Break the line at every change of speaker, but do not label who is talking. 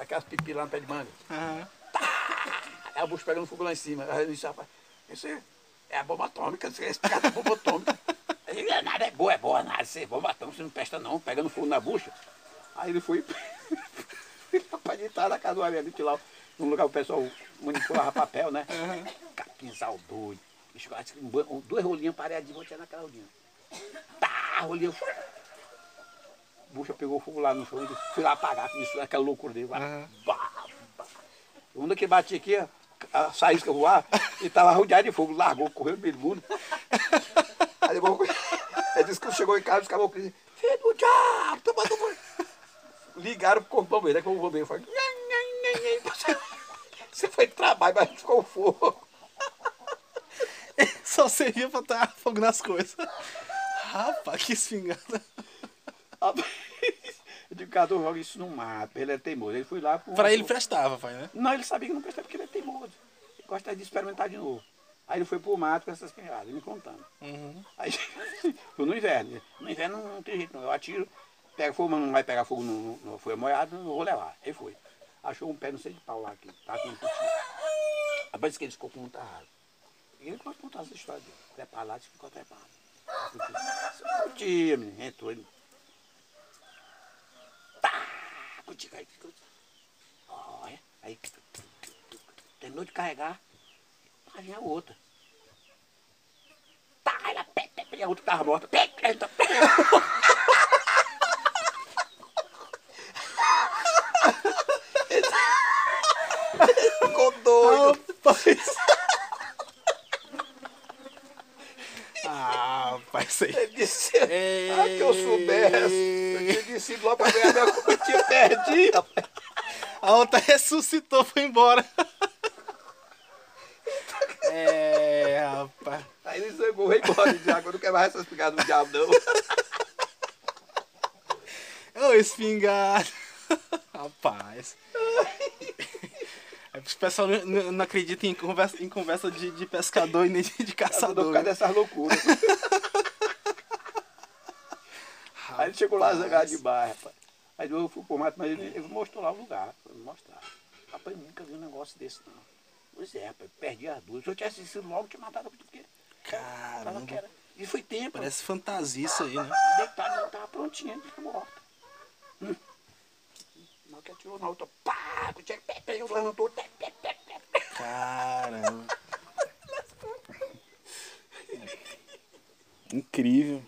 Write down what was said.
Aquelas pipi lá no pé de manga.
Aham.
Aí o bucho pegando fogo lá em cima. Aí eu disse, rapaz, isso é, é a bomba atômica, é esse cara da bomba atômica. Aí ele, nada é boa, é boa, nada, isso é bomba atômica, você não presta não, pegando fogo na bucha. Aí ele foi, rapaz, de trás da casa do Ariadite lá, num lugar o pessoal manipulava papel, né? Capinzal doido. Duas rolinhas pareadinhas, vou tirar naquela rolinha. Tá, rolinha. Bucha pegou fogo lá no chão, ele fui lá apagar, começou aquela loucura dele.
Aham.
Bah, mundo que batia aqui, ó, a faísca voar, e tava rodeado de fogo, largou, correu no meio do mundo. Aí depois, ele disse que chegou em casa, os caboclos diziam, filho do diabo, toma banho." Ligaram pro corpo bombeiro, aí que o bombeiro foi, "Nhan, nhan, nhan, nhan." Você- foi de trabalho, mas ficou fogo.
Só servia pra estar fogo nas coisas. Rapaz, que espingarda.
Eu digo, Cadu, joga isso no mato, ele é teimoso. Ele foi lá com...
Pra ele prestava, pai, né?
Não, ele sabia que não prestava porque ele é teimoso. Ele gosta de experimentar de novo. Aí ele foi pro mato com essas pingadas, me contando.
Uhum.
Aí foi no inverno. No inverno não, não tem jeito não. Eu atiro, pega fogo, mas não vai pegar fogo no, folha molhada, não vou levar. Aí foi. Achou um pé, não sei de pau lá, que tá com um putinho. Rapaz, que ele ficou com muita raiva. E ele gosta de contar essa história dele. Trepar lá, disse que ficou trepado. Putinho, menino, entrou ele. Tá, putinho, aí ficou. Olha, aí terminou de carregar, lá vinha a outra. Tá, ela pé, pé, pé, a outra tava morta. Pé, pé, pé, pé. Ficou doido.
Rapaz. Ah, rapaz, isso aí.
Ele disse, ah, que eu soubesse. Eu tinha descido logo pra ganhar minha rapaz.
A outra ressuscitou, foi embora. É, rapaz.
Aí ele zangou, veio embora. Disse, agora não quero mais essas picadas do diabo, não.
Ô, espingarda. Rapaz. É, O pessoal não, acredita em conversa, em conversa de, de pescador e nem de, de
Por
caçador.
causa
né?
dessas loucuras. Aí ele chegou lá zangado de baixo, rapaz. Aí eu fui pro mato, mas ele, ele mostrou lá o lugar. Foi me mostrar. Rapaz, eu nunca vi um negócio desse, não. Pois é, rapaz, perdi as duas. Se eu tivesse sido logo, eu tinha matado porque
Caramba.
que era. E foi tempo.
Parece fantasia isso aí, né?
Deitado, ela tava prontinha, tava morta. Hum. Na hora que atirou na outra, pá, o Jack eu levantou.
Caramba. Incrível.